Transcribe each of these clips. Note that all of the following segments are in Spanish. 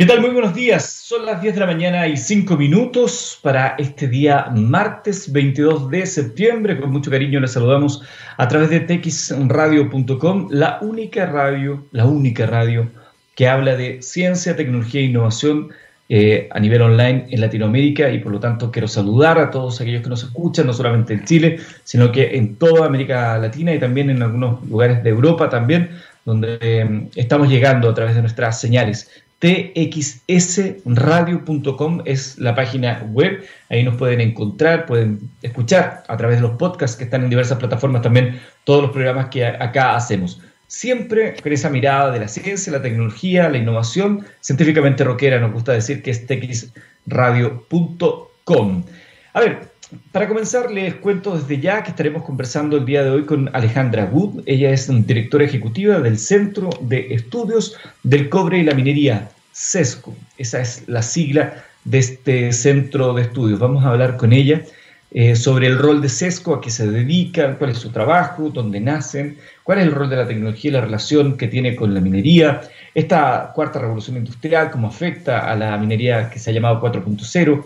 ¿Qué tal? Muy buenos días. Son las 10 de la mañana y 5 minutos para este día martes 22 de septiembre. Con mucho cariño les saludamos a través de texradio.com, la única radio, la única radio que habla de ciencia, tecnología e innovación eh, a nivel online en Latinoamérica y por lo tanto quiero saludar a todos aquellos que nos escuchan, no solamente en Chile, sino que en toda América Latina y también en algunos lugares de Europa también, donde eh, estamos llegando a través de nuestras señales txsradio.com es la página web. Ahí nos pueden encontrar, pueden escuchar a través de los podcasts que están en diversas plataformas también todos los programas que acá hacemos. Siempre con esa mirada de la ciencia, la tecnología, la innovación, científicamente rockera, nos gusta decir que es txradio.com. A ver, para comenzar, les cuento desde ya que estaremos conversando el día de hoy con Alejandra Wood. Ella es directora ejecutiva del Centro de Estudios del Cobre y la Minería, CESCO. Esa es la sigla de este centro de estudios. Vamos a hablar con ella eh, sobre el rol de CESCO, a qué se dedican, cuál es su trabajo, dónde nacen, cuál es el rol de la tecnología y la relación que tiene con la minería, esta cuarta revolución industrial, cómo afecta a la minería que se ha llamado 4.0,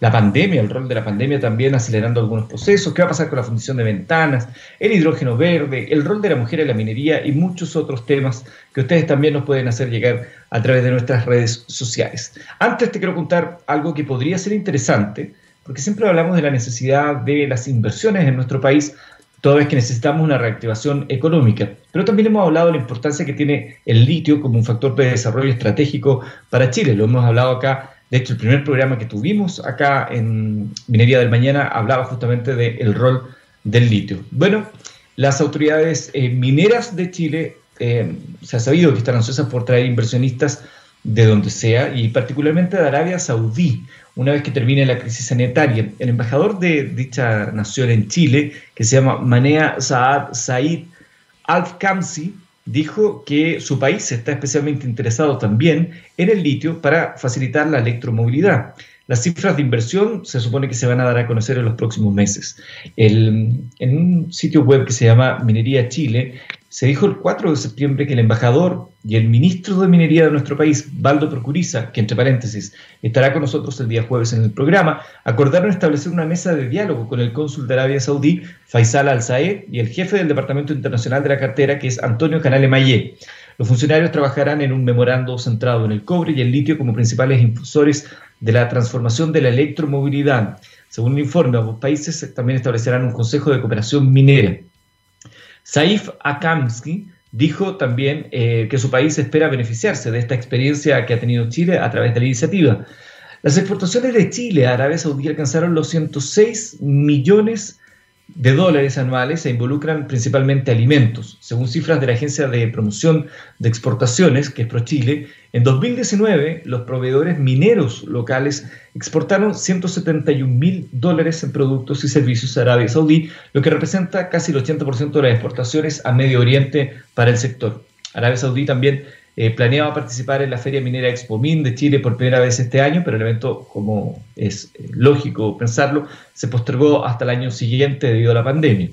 la pandemia, el rol de la pandemia también acelerando algunos procesos, qué va a pasar con la fundición de ventanas, el hidrógeno verde, el rol de la mujer en la minería y muchos otros temas que ustedes también nos pueden hacer llegar a través de nuestras redes sociales. Antes te quiero contar algo que podría ser interesante, porque siempre hablamos de la necesidad de las inversiones en nuestro país toda vez que necesitamos una reactivación económica. Pero también hemos hablado de la importancia que tiene el litio como un factor de desarrollo estratégico para Chile. Lo hemos hablado acá. De hecho, el primer programa que tuvimos acá en Minería del Mañana hablaba justamente del rol del litio. Bueno, las autoridades eh, mineras de Chile eh, se ha sabido que están ansiosas por traer inversionistas de donde sea y particularmente de Arabia Saudí, una vez que termine la crisis sanitaria. El embajador de dicha nación en Chile, que se llama Manea Saad Said Al-Kamsi, dijo que su país está especialmente interesado también en el litio para facilitar la electromovilidad. Las cifras de inversión se supone que se van a dar a conocer en los próximos meses. en un sitio web que se llama Minería Chile, se dijo el 4 de septiembre que el embajador y el ministro de Minería de nuestro país, Baldo Procuriza, que entre paréntesis estará con nosotros el día jueves en el programa, acordaron establecer una mesa de diálogo con el cónsul de Arabia Saudí, Faisal Al-Saed, y el jefe del Departamento Internacional de la Cartera, que es Antonio Canale Mayé. Los funcionarios trabajarán en un memorando centrado en el cobre y el litio como principales impulsores de la transformación de la electromovilidad. Según un informe, ambos países también establecerán un consejo de cooperación minera. Saif Akamsky dijo también eh, que su país espera beneficiarse de esta experiencia que ha tenido Chile a través de la iniciativa. Las exportaciones de Chile a Arabia Saudí alcanzaron los 106 millones de dólares anuales se involucran principalmente alimentos. Según cifras de la Agencia de Promoción de Exportaciones, que es ProChile, en 2019 los proveedores mineros locales exportaron 171 mil dólares en productos y servicios a Arabia Saudí, lo que representa casi el 80% de las exportaciones a Medio Oriente para el sector. Arabia Saudí también eh, planeaba participar en la Feria Minera Expomin de Chile por primera vez este año, pero el evento, como es eh, lógico pensarlo, se postergó hasta el año siguiente debido a la pandemia.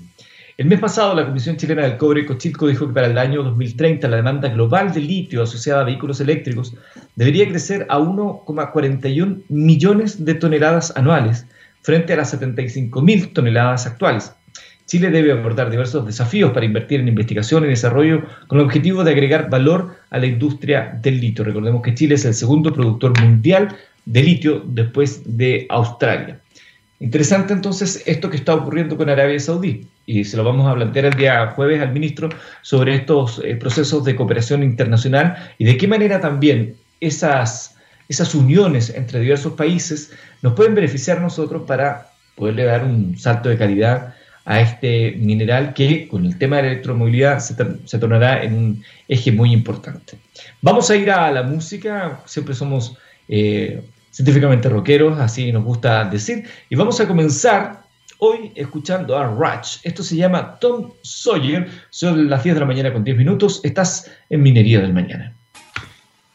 El mes pasado, la Comisión Chilena del Cobre Cochilco dijo que para el año 2030 la demanda global de litio asociada a vehículos eléctricos debería crecer a 1,41 millones de toneladas anuales frente a las 75 mil toneladas actuales. Chile debe abordar diversos desafíos para invertir en investigación y desarrollo con el objetivo de agregar valor a la industria del litio. Recordemos que Chile es el segundo productor mundial de litio después de Australia. Interesante entonces esto que está ocurriendo con Arabia Saudí y se lo vamos a plantear el día jueves al ministro sobre estos eh, procesos de cooperación internacional y de qué manera también esas, esas uniones entre diversos países nos pueden beneficiar nosotros para poderle dar un salto de calidad a este mineral que con el tema de la electromovilidad se, tornará en un eje muy importante. Vamos a ir a la música, siempre somos eh, científicamente rockeros, así nos gusta decir, y vamos a comenzar hoy escuchando a Ratch. Esto se llama Tom Sawyer, son las 10 de la mañana con 10 minutos, estás en Minería del Mañana.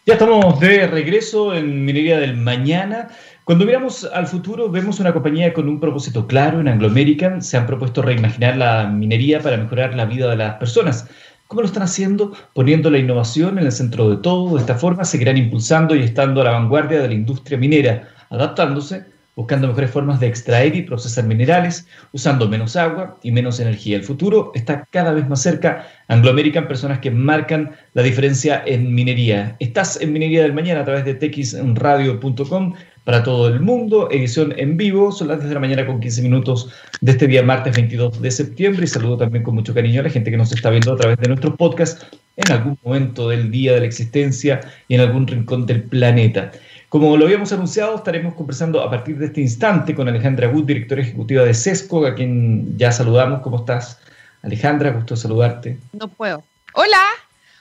Ya estamos de regreso en Minería del Mañana. Cuando miramos al futuro, vemos una compañía con un propósito claro. En Anglo American se han propuesto reimaginar la minería para mejorar la vida de las personas. ¿Cómo lo están haciendo? Poniendo la innovación en el centro de todo. De esta forma seguirán impulsando y estando a la vanguardia de la industria minera, adaptándose buscando mejores formas de extraer y procesar minerales, usando menos agua y menos energía. El futuro está cada vez más cerca. Anglo American, personas que marcan la diferencia en minería. Estás en Minería del Mañana a través de texradio.com para todo el mundo, edición en vivo, son las 10 de la mañana con 15 minutos de este día martes 22 de septiembre y saludo también con mucho cariño a la gente que nos está viendo a través de nuestro podcast en algún momento del día de la existencia y en algún rincón del planeta. Como lo habíamos anunciado, estaremos conversando a partir de este instante con Alejandra Wood, directora ejecutiva de CESCO, a quien ya saludamos. ¿Cómo estás, Alejandra? Gusto saludarte. No puedo. Hola,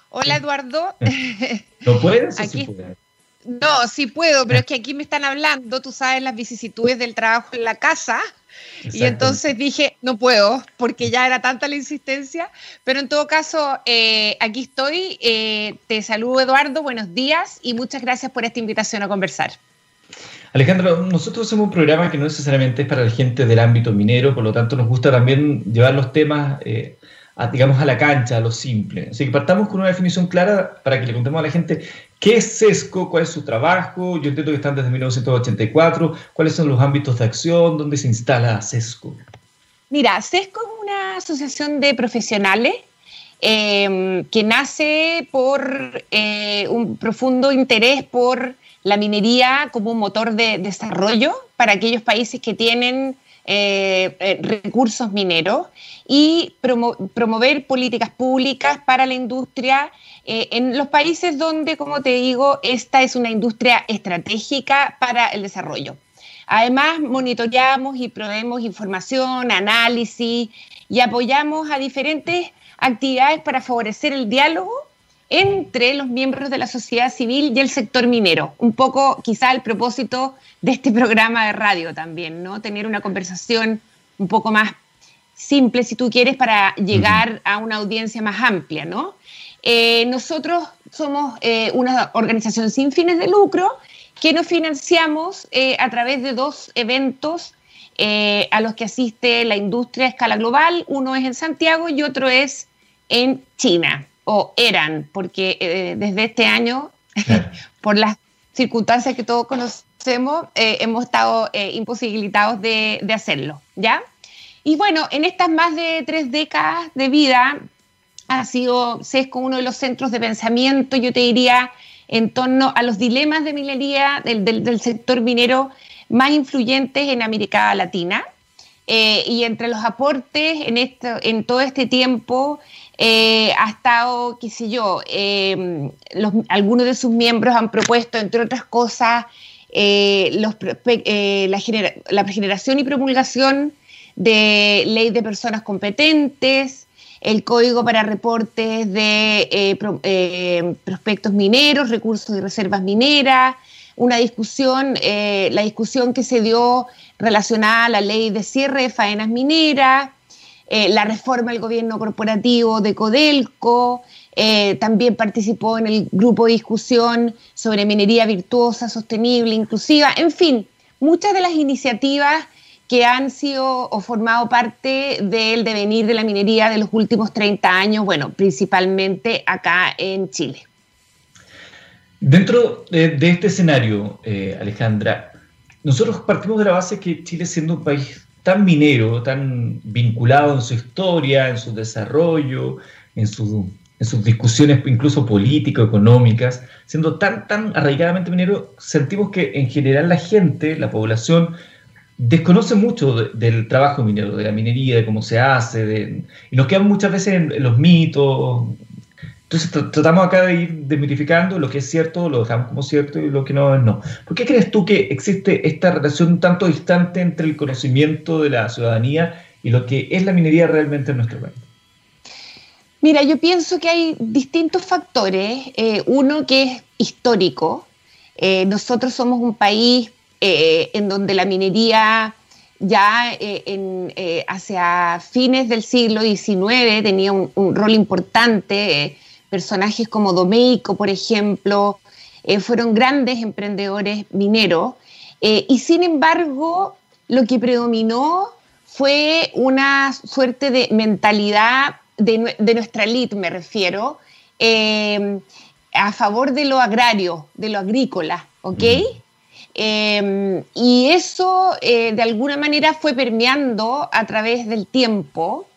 hola Eduardo. ¿No puedes? Aquí... No, sí puedo, pero es que aquí me están hablando, tú sabes, las vicisitudes del trabajo en la casa. Y entonces dije, no puedo, porque ya era tanta la insistencia, pero en todo caso, eh, aquí estoy. Eh, te saludo, Eduardo, buenos días y muchas gracias por esta invitación a conversar. Alejandro, nosotros somos un programa que no necesariamente es para la gente del ámbito minero, por lo tanto nos gusta también llevar los temas eh, digamos, a la cancha, a lo simple. Así que partamos con una definición clara para que le contemos a la gente qué es SESCO, cuál es su trabajo. Yo entiendo que están desde 1984. ¿Cuáles son los ámbitos de acción? ¿Dónde se instala SESCO? Mira, SESCO es una asociación de profesionales em, que nace por eh, un profundo interés por la minería como un motor de desarrollo para aquellos países que tienen eh, eh, recursos mineros y promover políticas públicas para la industria eh, en los países donde, como te digo, esta es una industria estratégica para el desarrollo. Además, monitoreamos y proveemos información, análisis y apoyamos a diferentes actividades para favorecer el diálogo entre los miembros de la sociedad civil y el sector minero. Un poco quizá el propósito de este programa de radio también, ¿no? Tener una conversación un poco más simple, si tú quieres, para llegar a una audiencia más amplia, ¿no? Eh, nosotros somos eh, una organización sin fines de lucro que nos financiamos eh, a través de dos eventos a los que asiste la industria a escala global. Uno es en Santiago y otro es en China o eran, porque eh, desde este año, por las circunstancias que todos conocemos, eh, hemos estado eh, imposibilitados de, de, hacerlo, ¿ya? Y bueno, en estas más de tres décadas de vida, ha sido SESCO uno de los centros de pensamiento, yo te diría, en torno a los dilemas de minería del, del, del sector minero más influyentes en América Latina. y entre los aportes en, esto, en todo este tiempo eh, ha estado, qué sé yo, em, algunos de sus miembros han propuesto, entre otras cosas, eh, eh, la, generación y promulgación de ley de personas competentes, el código para reportes de prospectos mineros, recursos y reservas mineras, una discusión, la discusión que se dio relacionada a la ley de cierre de faenas mineras, eh, la reforma del gobierno corporativo de Codelco, eh, también participó en el grupo de discusión sobre minería virtuosa, sostenible, inclusiva, en fin, muchas de las iniciativas que han sido o formado parte del devenir de la minería de los últimos 30 años, bueno, principalmente acá en Chile. Dentro de, este escenario, eh, Alejandra, nosotros partimos de la base que Chile siendo un país tan minero, tan vinculado en su historia, en su desarrollo, en, sus discusiones incluso político-económicas, siendo tan, tan arraigadamente minero, sentimos que en general la gente, la población, desconoce mucho del trabajo minero, de la minería, de cómo se hace, y nos quedamos muchas veces en los mitos, entonces tratamos acá de ir desmitificando lo que es cierto, lo dejamos como cierto y lo que no es no. ¿Por qué crees tú que existe esta relación tanto distante entre el conocimiento de la ciudadanía y lo que es la minería realmente en nuestro país? Mira, yo pienso que hay distintos factores. Eh, uno que es histórico. Eh, nosotros somos un país eh, en donde la minería ya en, hacia fines del siglo XIX tenía un, un rol importante personajes como Domeico, por ejemplo, eh, fueron grandes emprendedores mineros, eh, y sin embargo lo que predominó fue una suerte de mentalidad de, nuestra elite me refiero, eh, a favor de lo agrario, de lo agrícola, ¿ok? Eh, y eso de alguna manera fue permeando a través del tiempo.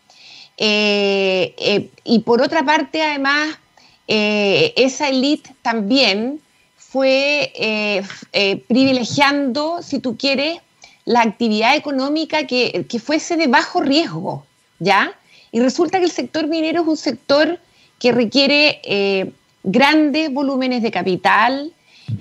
Y por otra parte, además, esa élite también fue privilegiando, si tú quieres, la actividad económica que, que, fuese de bajo riesgo, ¿ya? Y resulta que el sector minero es un sector que requiere eh, grandes volúmenes de capital,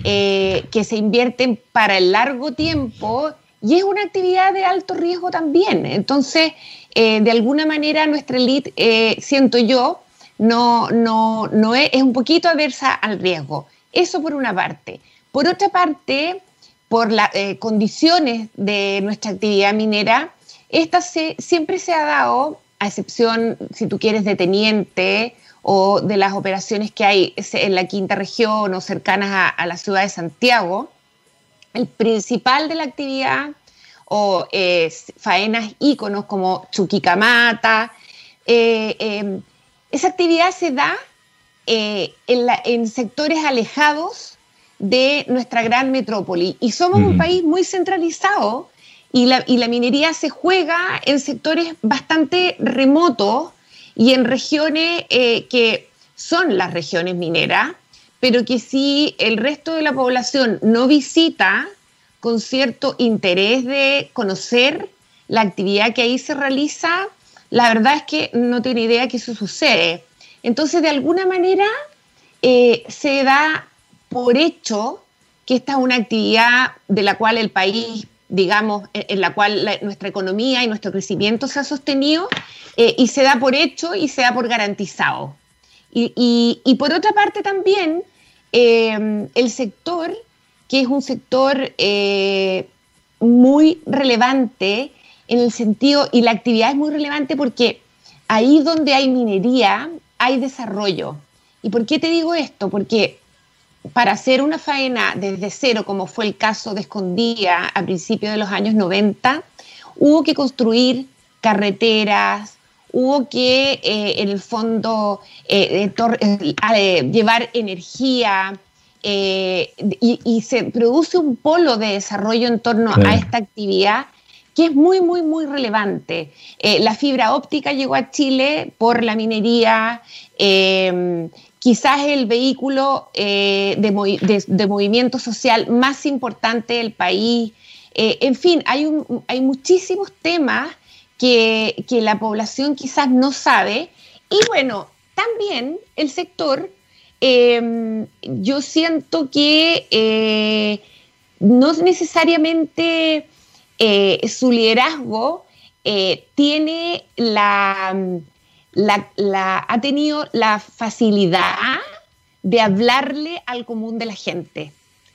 eh, que se invierten para el largo tiempo y es una actividad de alto riesgo también. Entonces, eh, de alguna manera nuestra elite, siento yo, no, no, no es, un poquito aversa al riesgo. Eso por una parte. Por otra parte, por las condiciones de nuestra actividad minera, esta se, siempre se ha dado a excepción, si tú quieres, de teniente o de las operaciones que hay en la quinta región o cercanas a, la ciudad de Santiago, el principal de la actividad o eh, faenas íconos como Chuquicamata, eh, em, esa actividad se da eh, en, sectores alejados de nuestra gran metrópoli. Y somos un país muy centralizado y la, minería se juega en sectores bastante remotos y en regiones eh, que son las regiones mineras, pero que si el resto de la población no visita con cierto interés de conocer la actividad que ahí se realiza, la verdad es que no tiene idea que eso sucede. Entonces, de alguna manera, eh, se da por hecho que esta es una actividad de la cual el país digamos, en la cual nuestra economía y nuestro crecimiento se ha sostenido eh, y se da por hecho y se da por garantizado. Y, por otra parte también, em, el sector, que es un sector eh, muy relevante en el sentido, y la actividad es muy relevante porque ahí donde hay minería hay desarrollo. ¿Y por qué te digo esto? Porque para hacer una faena desde cero, como fue el caso de Escondía a principios de los años 90, hubo que construir carreteras, hubo que, eh, en el fondo, eh, llevar energía y, se produce un polo de desarrollo en torno a esta actividad que es muy, muy, muy relevante. la fibra óptica llegó a Chile por la minería, quizás el vehículo eh, de, movimiento social más importante del país. Eh, en fin, hay, hay muchísimos temas que, la población quizás no sabe. Y bueno, también el sector, em, yo siento que eh, no necesariamente su liderazgo tiene la la, ha tenido la facilidad de hablarle al común de la gente.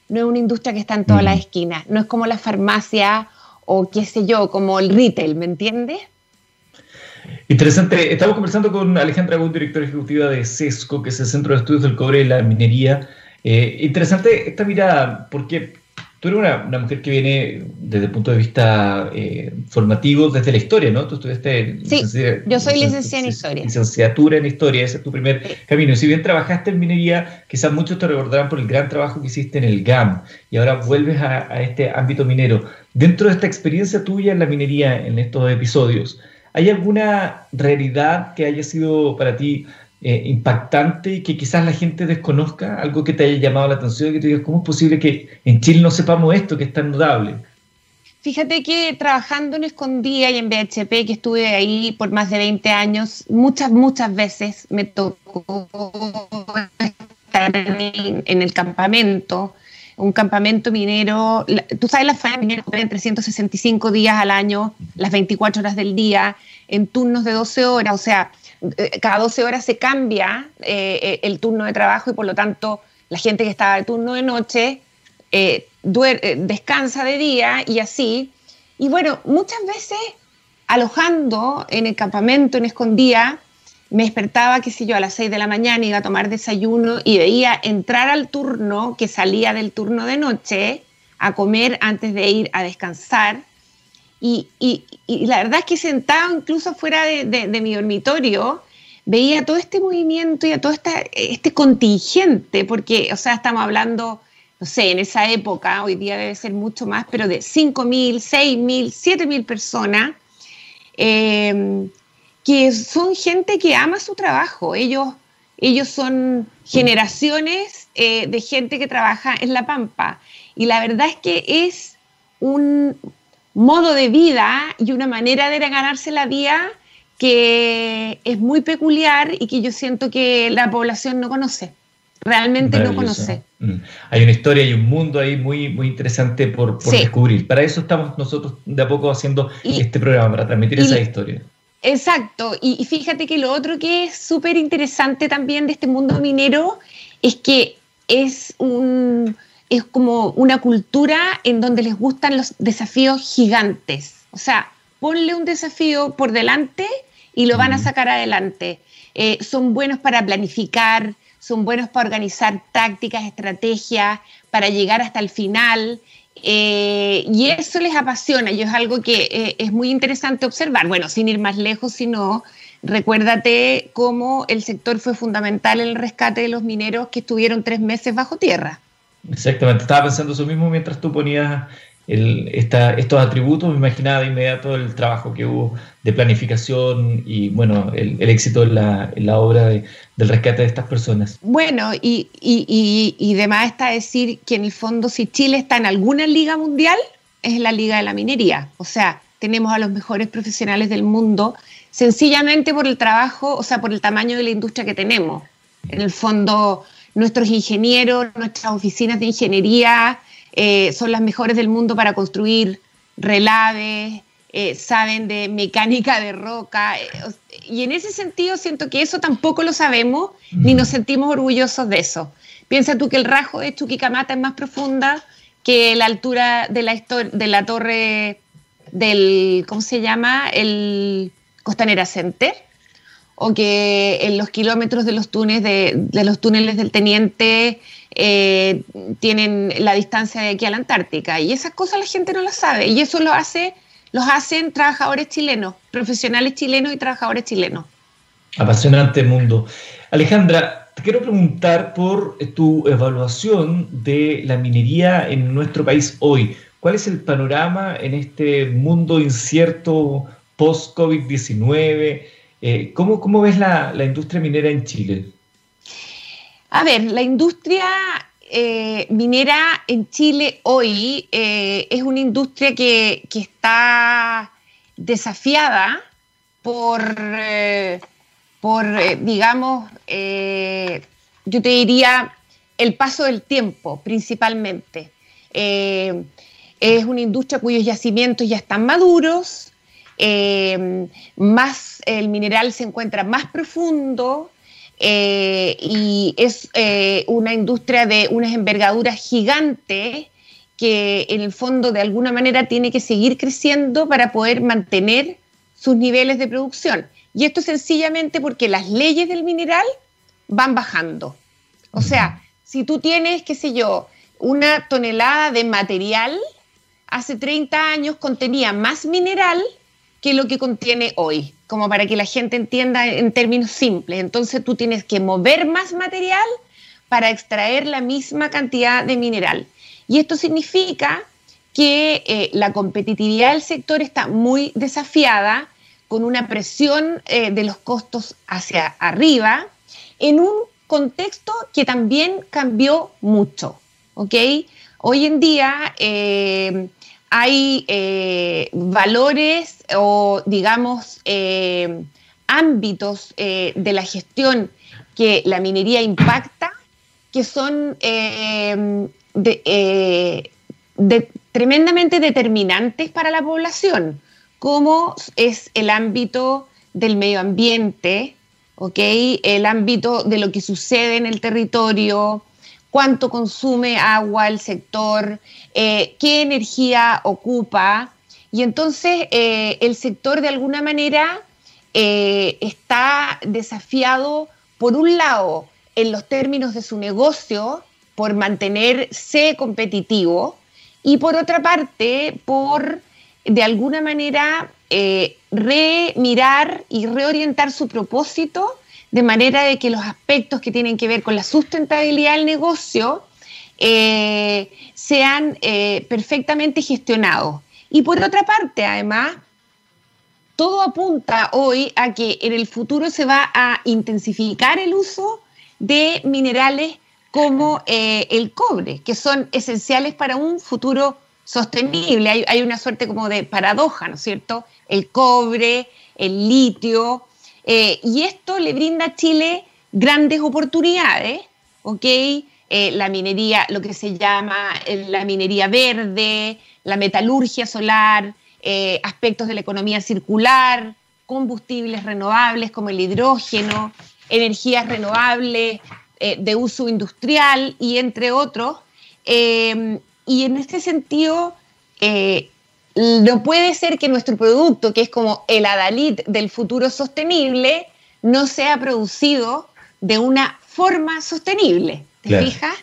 No es una industria que está en todas las esquinas, no es como la farmacia o qué sé yo, como el retail, ¿me entiendes? Interesante. Estamos conversando con Alejandra Gund, directora ejecutiva de CESCO, que es el Centro de Estudios del Cobre y la Minería. Eh, interesante esta mirada, porque Tú eres una, mujer que viene desde el punto de vista eh, formativo, desde la historia, ¿no? Tú estudiaste... Sí, yo soy licenciada en historia. Licenciatura en historia, ese es tu primer camino. Y si bien trabajaste en minería, quizás muchos te recordarán por el gran trabajo que hiciste en el GAM y ahora vuelves a, a este ámbito minero. Dentro de esta experiencia tuya en la minería, en estos episodios, ¿hay alguna realidad que haya sido para ti eh, impactante y que quizás la gente desconozca, algo que te haya llamado la atención, que te digas, ¿cómo es posible que en Chile no sepamos esto, que es tan notable? Fíjate que trabajando en Escondía y en BHP, que estuve ahí por más de 20 años, muchas, muchas veces me tocó estar en, el campamento, un campamento minero. Tú sabes, las faenas mineras operan 365 días al año, las 24 horas del día, en turnos de 12 horas, o sea, eh, cada 12 horas se cambia eh, eh, el turno de trabajo y por lo tanto la gente que estaba de turno de noche descansa de día y así. Y bueno, muchas veces alojando en el campamento, en escondía, me despertaba, qué sé yo, a las 6 de la mañana, iba a tomar desayuno y veía entrar al turno que salía del turno de noche a comer antes de ir a descansar. Y, la verdad es que sentado incluso fuera de, mi dormitorio, veía todo este movimiento y a todo este contingente, porque, o sea, estamos hablando, no sé, en esa época, hoy día debe ser mucho más, pero de 5.000, 6.000, 7.000 personas, em, que son gente que ama su trabajo. Ellos, ellos son generaciones eh, de gente que trabaja en La Pampa. Y la verdad es que es un modo de vida y una manera de ganarse la vida que es muy peculiar y que yo siento que la población no conoce, realmente no conoce. Mm. Hay una historia y un mundo ahí muy, muy interesante por, descubrir. Para eso estamos nosotros de a poco haciendo este programa, para transmitir esa historia. Exacto, y, fíjate que lo otro que es súper interesante también de este mundo minero es que es un es como una cultura en donde les gustan los desafíos gigantes. O sea, ponle un desafío por delante y lo van a sacar adelante. Eh, son buenos para planificar, son buenos para organizar tácticas, estrategias, para llegar hasta el final. Eh, y eso les apasiona y es algo que eh, es muy interesante observar. Bueno, sin ir más lejos, sino recuérdate cómo el sector fue fundamental en el rescate de los mineros que estuvieron tres meses bajo tierra. Exactamente, estaba pensando eso mismo mientras tú ponías estos atributos, me imaginaba de inmediato el trabajo que hubo de planificación y bueno, el, éxito en la, obra del rescate de estas personas. Bueno, y, y, y, demás está decir que en el fondo si Chile está en alguna liga mundial, es la liga de la minería. O sea, tenemos a los mejores profesionales del mundo, sencillamente por el trabajo, o sea, por el tamaño de la industria que tenemos. En el fondo, nuestros ingenieros, nuestras oficinas de ingeniería, eh, son las mejores del mundo para construir relaves, eh, saben de mecánica de roca. Eh, y en ese sentido siento que eso tampoco lo sabemos ni nos sentimos orgullosos de eso. Piensa tú que el rajo de Chuquicamata es más profunda que la altura de la, de la torre del, ¿cómo se llama? El Costanera Center. O que en los kilómetros de los túneles, de los túneles del Teniente eh, tienen la distancia de aquí a la Antártica. Y esas cosas la gente no las sabe. Y eso lo hace, los hacen trabajadores chilenos, profesionales chilenos y trabajadores chilenos. Apasionante mundo. Alejandra, te quiero preguntar por tu evaluación de la minería en nuestro país hoy. ¿Cuál es el panorama en este mundo incierto post-COVID-19? Eh, ¿cómo, ¿cómo, ves la, la industria minera en Chile? A ver, la industria eh, minera en Chile hoy eh, es una industria que, está desafiada por, por digamos, yo te diría, el paso del tiempo principalmente. es una industria cuyos yacimientos ya están maduros, más el mineral se encuentra más profundo, eh, y es eh, una industria de unas envergaduras gigantes que en el fondo de alguna manera tiene que seguir creciendo para poder mantener sus niveles de producción. Y esto sencillamente porque las leyes del mineral van bajando. O sea, si tú tienes, qué sé yo, una tonelada de material, hace 30 años contenía más mineral que lo que contiene hoy como para que la gente entienda en términos simples. Entonces tú tienes que mover más material para extraer la misma cantidad de mineral. Y esto significa que eh, la competitividad del sector está muy desafiada, con una presión eh, de los costos hacia arriba, en un contexto que también cambió mucho. Hoy en día eh, hay eh, valores o, digamos, eh, ámbitos eh, de la gestión que la minería impacta que son tremendamente determinantes para la población, como es el ámbito del medio ambiente, el ámbito de lo que sucede en el territorio, cuánto consume agua el sector, eh, qué energía ocupa. Y entonces eh, el sector de alguna manera eh, está desafiado, por un lado, en los términos de su negocio, por mantenerse competitivo, y por otra parte, por de alguna manera remirar y reorientar su propósito de manera de que los aspectos que tienen que ver con la sustentabilidad del negocio eh, sean eh, perfectamente gestionados. Y por otra parte, además, todo apunta hoy a que en el futuro se va a intensificar el uso de minerales como eh, el cobre, que son esenciales para un futuro sostenible. Hay, una suerte como de paradoja, ¿no es cierto? El cobre, el litio, y esto le brinda a Chile grandes oportunidades, ¿ok? Eh, la minería, lo que se llama eh, la minería verde, la metalurgia solar, eh, aspectos de la economía circular, combustibles renovables como el hidrógeno, energías renovables de uso industrial y entre otros. y en este sentido, no puede ser que nuestro producto, que es como el adalid del futuro sostenible, no sea producido de una forma sostenible. ¿Te fijas?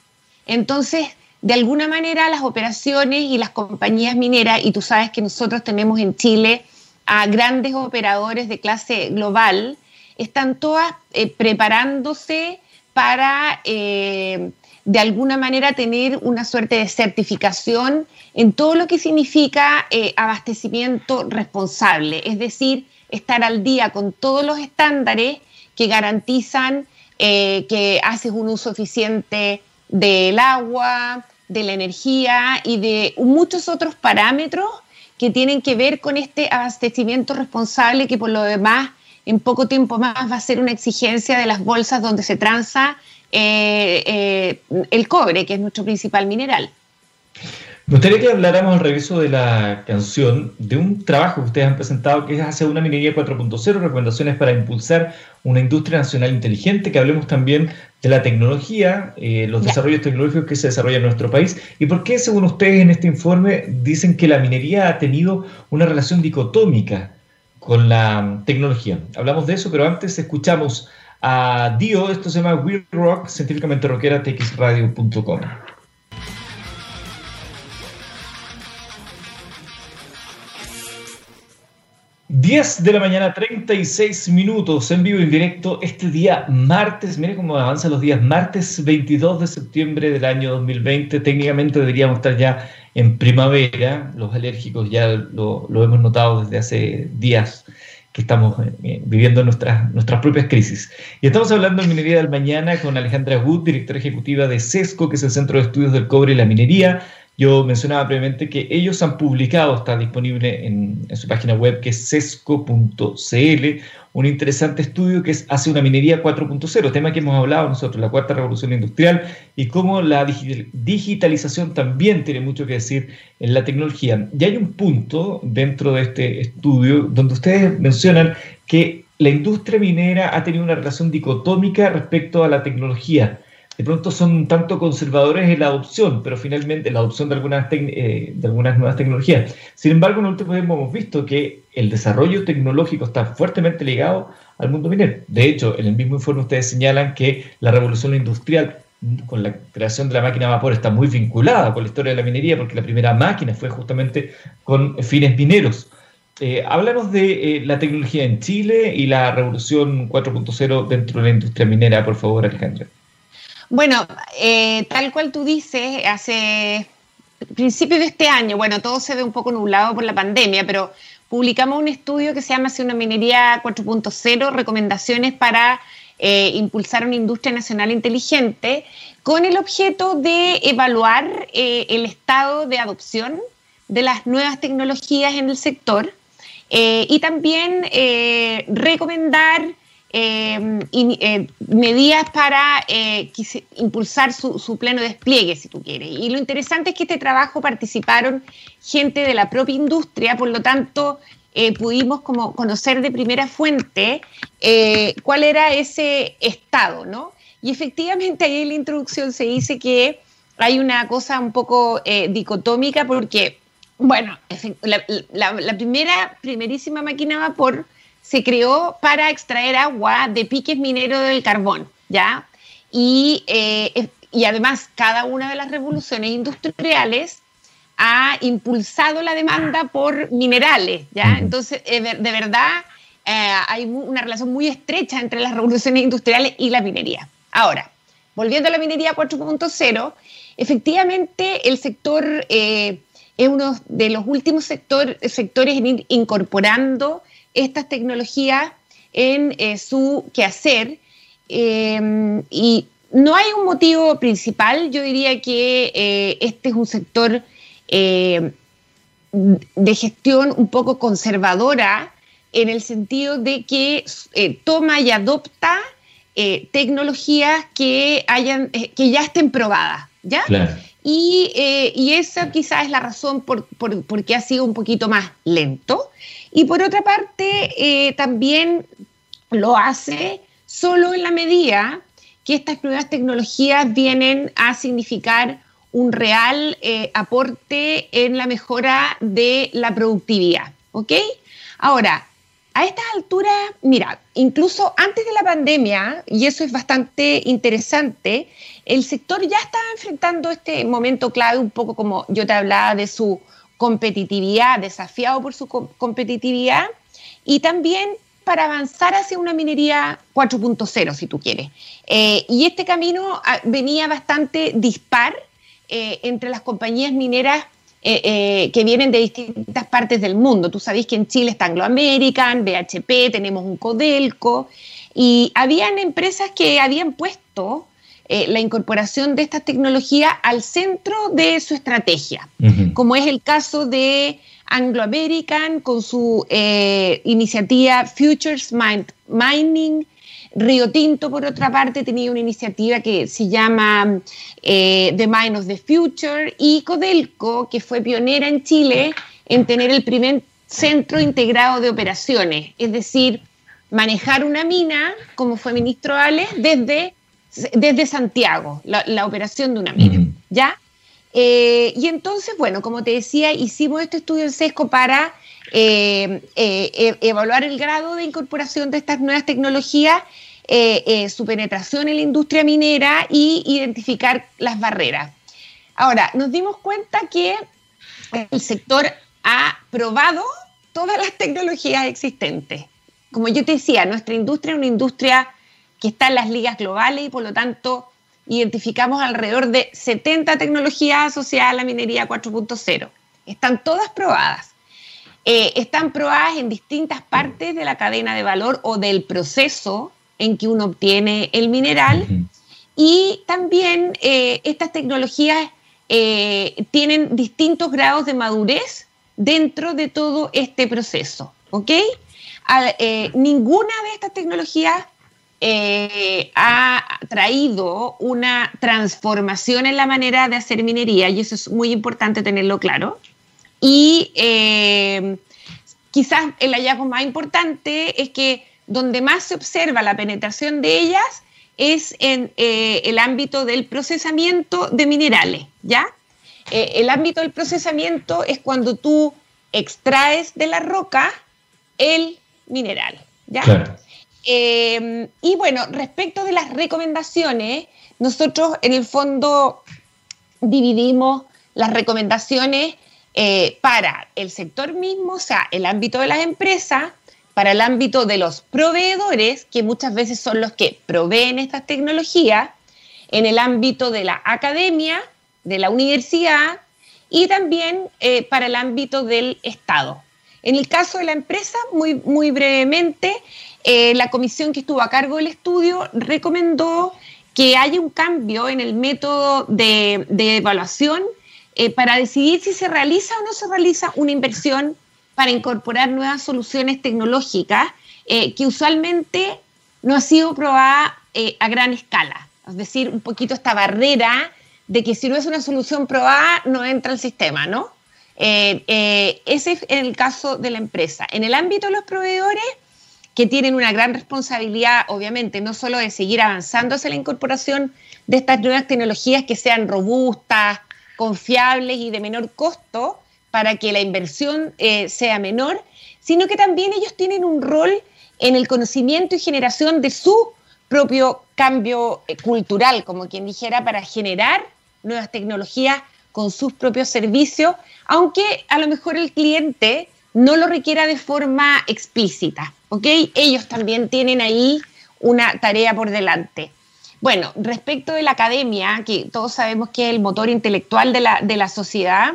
Entonces, de alguna manera las operaciones y las compañías mineras, y tú sabes que nosotros tenemos en Chile a grandes operadores de clase global, están todas eh, preparándose para, eh, de alguna manera, tener una suerte de certificación en todo lo que significa eh, abastecimiento responsable, es decir, estar al día con todos los estándares que garantizan eh, que haces un uso eficiente del agua, de la energía y de muchos otros parámetros que tienen que ver con este abastecimiento responsable que por lo demás en poco tiempo más va a ser una exigencia de las bolsas donde se transa eh, eh, el cobre, que es nuestro principal mineral. Me gustaría que habláramos al regreso de la canción de un trabajo que ustedes han presentado que es hacia una minería 4.0, recomendaciones para impulsar una industria nacional inteligente, que hablemos también de la tecnología, eh, los desarrollos tecnológicos que se desarrollan en nuestro país y por qué, según ustedes en este informe, dicen que la minería ha tenido una relación dicotómica con la tecnología. Hablamos de eso, pero antes escuchamos a Dio, esto se llama Weird Rock, científicamente rockera, txradio.com. 10 de la mañana, 36 minutos en vivo y en directo este día martes. Mire cómo avanzan los días. Martes 22 de septiembre del año 2020. Técnicamente deberíamos estar ya en primavera. Los alérgicos ya lo, hemos notado desde hace días que estamos eh, viviendo nuestras, nuestras propias crisis. Y estamos hablando de Minería del Mañana con Alejandra Wood, directora ejecutiva de CESCO, que es el Centro de Estudios del Cobre y la Minería yo mencionaba previamente que ellos han publicado, está disponible en, su página web que es sesco.cl, un interesante estudio que es Hace una minería 4.0, tema que hemos hablado nosotros, la cuarta revolución industrial, y cómo la digitalización también tiene mucho que decir en la tecnología. Y hay un punto dentro de este estudio donde ustedes mencionan que la industria minera ha tenido una relación dicotómica respecto a la tecnología de pronto son tanto conservadores en la adopción, pero finalmente la adopción de algunas, eh, de algunas nuevas tecnologías. Sin embargo, en el último tiempo hemos visto que el desarrollo tecnológico está fuertemente ligado al mundo minero. De hecho, en el mismo informe ustedes señalan que la revolución industrial con la creación de la máquina a vapor está muy vinculada con la historia de la minería, porque la primera máquina fue justamente con fines mineros. Eh, háblanos de eh, la tecnología en Chile y la revolución 4.0 dentro de la industria minera, por favor, Alejandra. Bueno, eh, tal cual tú dices, hace principios de este año, bueno, todo se ve un poco nublado por la pandemia, pero publicamos un estudio que se llama Hacia una minería 4.0, recomendaciones para eh, impulsar una industria nacional inteligente, con el objeto de evaluar eh, el estado de adopción de las nuevas tecnologías en el sector y también recomendar Em, eh, medidas para eh, impulsar su, pleno despliegue, si tú quieres. Y lo interesante es que este trabajo participaron gente de la propia industria, por lo tanto, eh, pudimos como conocer de primera fuente cuál era ese estado, ¿no? Y efectivamente ahí en la introducción se dice que hay una cosa un poco dicotómica porque, bueno, la, primera, primerísima máquina vapor se creó para extraer agua de piques mineros del carbón, ¿ya? Y, eh, y además cada una de las revoluciones industriales ha impulsado la demanda por minerales, ¿ya? Entonces, eh, de verdad, hay una relación muy estrecha entre las revoluciones industriales y la minería. Ahora, volviendo a la minería 4.0, efectivamente el sector es uno de los últimos sectores en ir incorporando estas tecnologías en su quehacer. y no hay un motivo principal, yo diría que eh, este es un sector eh, de gestión un poco conservadora en el sentido de que eh, toma y adopta tecnologías que, hayan, que ya estén probadas, ¿ya? Y, esa quizás es la razón por, por, qué ha sido un poquito más lento. Y por otra parte, también lo hace solo en la medida que estas nuevas tecnologías vienen a significar un real eh, aporte en la mejora de la productividad. ¿Ok? Ahora, a estas alturas, mira, incluso antes de la pandemia, y eso es bastante interesante, el sector ya estaba enfrentando este momento clave, un poco como yo te hablaba de su competitividad, desafiado por su competitividad, y también para avanzar hacia una minería 4.0, si tú quieres. Eh, y este camino ah, venía bastante dispar eh, entre las compañías mineras eh, que vienen de distintas partes del mundo. Tú sabes que en Chile está Anglo American, BHP, tenemos un Codelco, y habían empresas que habían puesto la incorporación de estas tecnologías al centro de su estrategia, como es el caso de Anglo American con su eh, iniciativa Futures Mining. Río Tinto, por otra parte, tenía una iniciativa que se llama eh, The Mine of the Future y Codelco, que fue pionera en Chile en tener el primer centro integrado de operaciones, es decir, manejar una mina, como fue ministro Ale, desde, desde Santiago, la, operación de una mina. ¿Ya? Eh, y entonces, bueno, como te decía, hicimos este estudio en SESCO para eh, eh, e-, evaluar el grado de incorporación de estas nuevas tecnologías, su penetración en la industria minera y identificar las barreras. Ahora, nos dimos cuenta que el sector ha probado todas las tecnologías existentes. Como yo te decía, nuestra industria es una industria que está en las ligas globales y por lo tanto identificamos alrededor de 70 tecnologías asociadas a la minería 4.0. Están todas probadas. Eh, están probadas en distintas partes de la cadena de valor o del proceso en que uno obtiene el mineral. Y también eh, estas tecnologías eh, tienen distintos grados de madurez dentro de todo este proceso. ¿Ok? ninguna de estas tecnologías eh, ha traído una transformación en la manera de hacer minería y eso es muy importante tenerlo claro. Y eh, quizás el hallazgo más importante es que donde más se observa la penetración de ellas es en eh, el ámbito del procesamiento de minerales, ¿ya? el ámbito del procesamiento es cuando tú extraes de la roca el mineral, ¿ya? Em, y bueno, respecto de las recomendaciones, nosotros en el fondo dividimos las recomendaciones eh, para el sector mismo, o sea, el ámbito de las empresas, para el ámbito de los proveedores, que muchas veces son los que proveen estas tecnologías, en el ámbito de la academia, de la universidad y también eh, para el ámbito del Estado. En el caso de la empresa, muy, muy brevemente, eh, la comisión que estuvo a cargo del estudio recomendó que haya un cambio en el método de, evaluación eh, para decidir si se realiza o no se realiza una inversión para incorporar nuevas soluciones tecnológicas eh, que usualmente no ha sido probada a gran escala. Es decir, un poquito esta barrera de que si no es una solución probada no entra al sistema, ¿no? Ese es el caso de la empresa. En el ámbito de los proveedores, que tienen una gran responsabilidad, obviamente, no solo de seguir avanzando hacia la incorporación de estas nuevas tecnologías que sean robustas, confiables y de menor costo para que la inversión eh, sea menor, sino que también ellos tienen un rol en el conocimiento y generación de su propio cambio eh, cultural, como quien dijera, para generar nuevas tecnologías con sus propios servicios, aunque a lo mejor el cliente no lo requiera de forma explícita. ¿ok? Ellos también tienen ahí una tarea por delante. Bueno, respecto de la academia, que todos sabemos que es el motor intelectual de la, de la sociedad,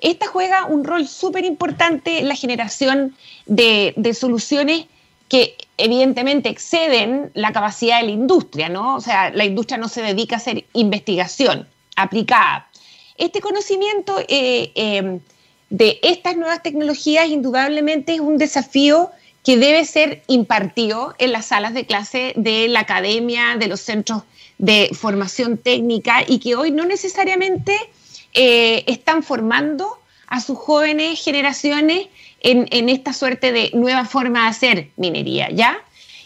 esta juega un rol súper importante en la generación de, de, soluciones que evidentemente exceden la capacidad de la industria, ¿no? O sea, la industria no se dedica a hacer investigación aplicada. Este conocimiento eh, eh, de estas nuevas tecnologías indudablemente es un desafío que debe ser impartido en las salas de clase de la academia, de los centros de formación técnica y que hoy no necesariamente eh, están formando a sus jóvenes generaciones en, esta suerte de nueva forma de hacer minería, ¿ya?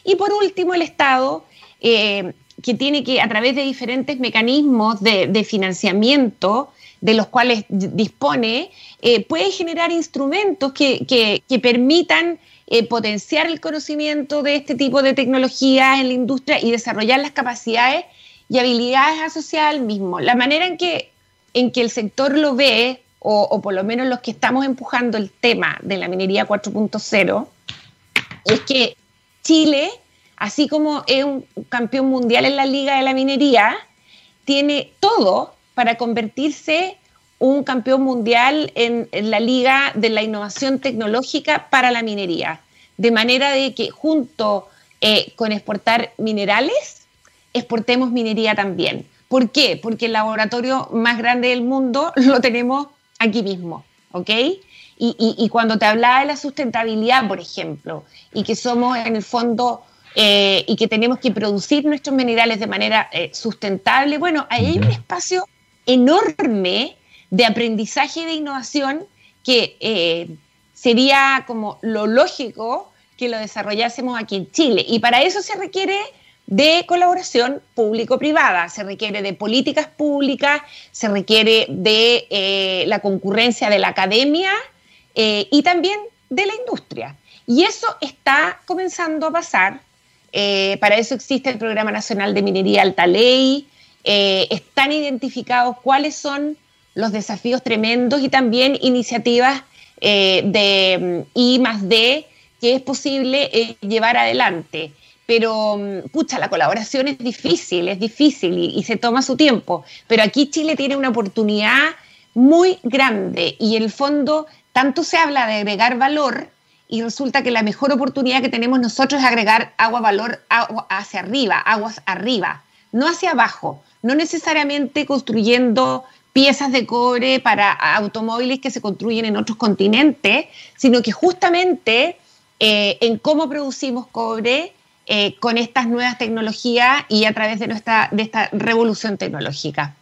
Y por último, el Estado, eh, que tiene que, a través de diferentes mecanismos de, financiamiento, de los cuales dispone, eh, puede generar instrumentos que, permitan eh, potenciar el conocimiento de este tipo de tecnologías en la industria y desarrollar las capacidades y habilidades asociadas al mismo. La manera en que, en que el sector lo ve, o, por lo menos los que estamos empujando el tema de la minería 4.0, es que Chile, así como es un campeón mundial en la liga de la minería, tiene todo para convertirse un campeón mundial en, la liga de la innovación tecnológica para la minería. De manera de que junto eh, con exportar minerales, exportemos minería también. ¿Por qué? Porque el laboratorio más grande del mundo lo tenemos aquí mismo, ¿ok? Y, cuando te hablaba de la sustentabilidad, por ejemplo, y que somos en el fondo eh, y que tenemos que producir nuestros minerales de manera eh, sustentable, bueno, ahí hay un espacio enorme de aprendizaje y de innovación que eh, sería como lo lógico que lo desarrollásemos aquí en Chile. Y para eso se requiere de colaboración público-privada. Se requiere de políticas públicas, se requiere de eh, la concurrencia de la academia eh, y también de la industria. Y eso está comenzando a pasar. Para eso existe el Programa Nacional de Minería Alta Ley. Están identificados cuáles son los desafíos tremendos y también iniciativas de mm, I más D que es posible llevar adelante pero mm, pucha, la colaboración es difícil, es difícil y, se toma su tiempo. Pero aquí Chile tiene una oportunidad muy grande y en el fondo tanto se habla de agregar valor y resulta que la mejor oportunidad que tenemos nosotros es agregar agua valor hacia arriba, aguas arriba, no hacia abajo, no necesariamente construyendo piezas de cobre para automóviles que se construyen en otros continentes, sino que justamente eh, en cómo producimos cobre, eh, con estas nuevas tecnologías y a través de, nuestra, de esta revolución tecnológica.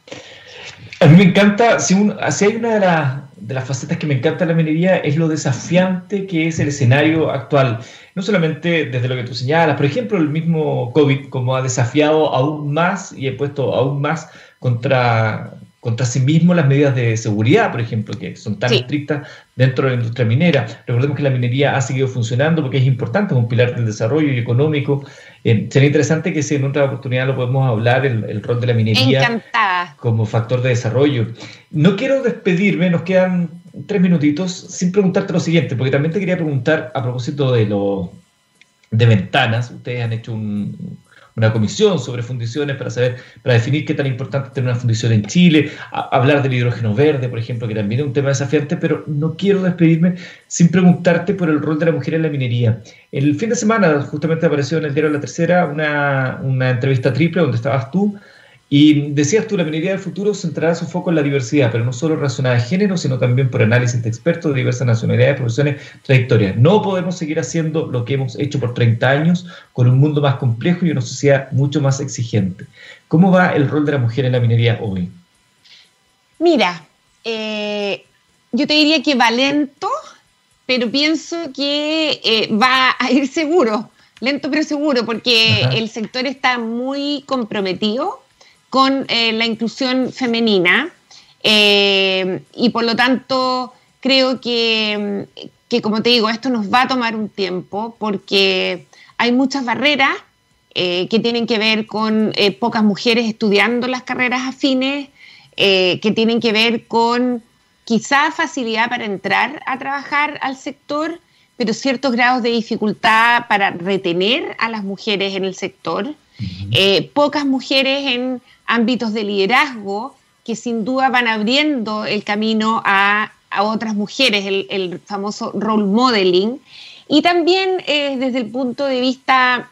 A mí me encanta, si, hay una de, las facetas que me encanta de la minería es lo desafiante que es el escenario actual. No solamente desde lo que tú señalas, por ejemplo, el mismo COVID, como ha desafiado aún más y ha puesto aún más contra, contra sí mismo las medidas de seguridad, por ejemplo, que son tan estrictas dentro de la industria minera. Recordemos que la minería ha seguido funcionando porque es importante, es un pilar del desarrollo y económico. Eh, sería interesante que si en otra oportunidad lo podemos hablar, el, rol de la minería como factor de desarrollo. No quiero despedirme, nos quedan tres minutitos sin preguntarte lo siguiente, porque también te quería preguntar a propósito de lo de ventanas. Ustedes han hecho un, una comisión sobre fundiciones para saber, para definir qué tan importante tener una fundición en Chile, hablar del hidrógeno verde, por ejemplo, que también es un tema desafiante, pero no quiero despedirme sin preguntarte por el rol de la mujer en la minería. El fin de semana justamente apareció en el diario La Tercera una, una entrevista triple donde estabas tú, y decías tú, la minería del futuro centrará su foco en la diversidad, pero no solo relacionada a género, sino también por análisis de expertos de diversas nacionalidades, profesiones, trayectorias. No podemos seguir haciendo lo que hemos hecho por 30 años con un mundo más complejo y una sociedad mucho más exigente. ¿Cómo va el rol de la mujer en la minería hoy? Mira, eh, yo te diría que va lento, pero pienso que eh, va a ir seguro, lento pero seguro, porque el sector está muy comprometido con eh, la inclusión femenina eh, y por lo tanto creo que, que, como te digo, esto nos va a tomar un tiempo porque hay muchas barreras eh, que tienen que ver con pocas mujeres estudiando las carreras afines, que tienen que ver con quizá facilidad para entrar a trabajar al sector, pero ciertos grados de dificultad para retener a las mujeres en el sector, eh, pocas mujeres en ámbitos de liderazgo que sin duda van abriendo el camino a, otras mujeres, el, famoso role modeling, y también eh, desde el punto de vista,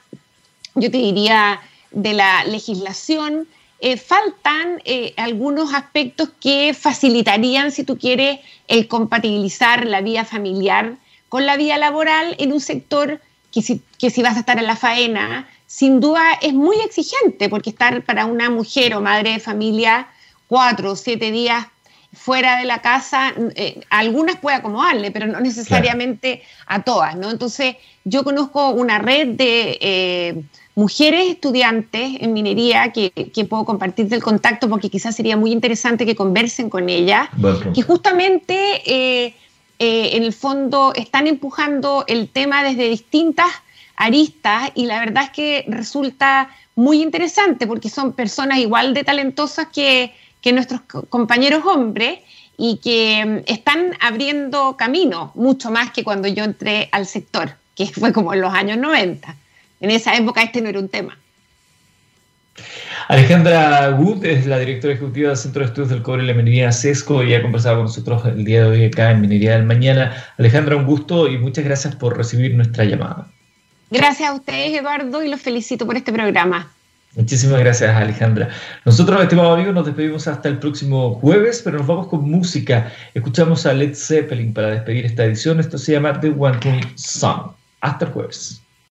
yo te diría, de la legislación, eh, faltan algunos aspectos que facilitarían, si tú quieres, el compatibilizar la vida familiar con la vida laboral en un sector que si, que si vas a estar en la faena, sin duda es muy exigente, porque estar para una mujer o madre de familia cuatro o siete días fuera de la casa, eh, algunas puede acomodarle, pero no necesariamente a todas, ¿no? Entonces, yo conozco una red de eh, mujeres estudiantes en minería que, que, puedo compartir del contacto porque quizás sería muy interesante que conversen con ellas, que justamente eh, en el fondo están empujando el tema desde distintas aristas y la verdad es que resulta muy interesante porque son personas igual de talentosas que, nuestros compañeros hombres y que mm, están abriendo camino, mucho más que cuando yo entré al sector, que fue como en los años 90. En esa época este no era un tema. Alejandra Wood es la directora ejecutiva del Centro de Estudios del Cobre y la Minería CESCO y ha conversado con nosotros el día de hoy acá en Minería del Mañana. Alejandra, un gusto y muchas gracias por recibir nuestra llamada. Gracias a ustedes, Eduardo, y los felicito por este programa. Muchísimas gracias, Alejandra. Nosotros, estimados amigos, nos despedimos hasta el próximo jueves, pero nos vamos con música. Escuchamos a Led Zeppelin para despedir esta edición. Esto se llama The One Song. Hasta el jueves.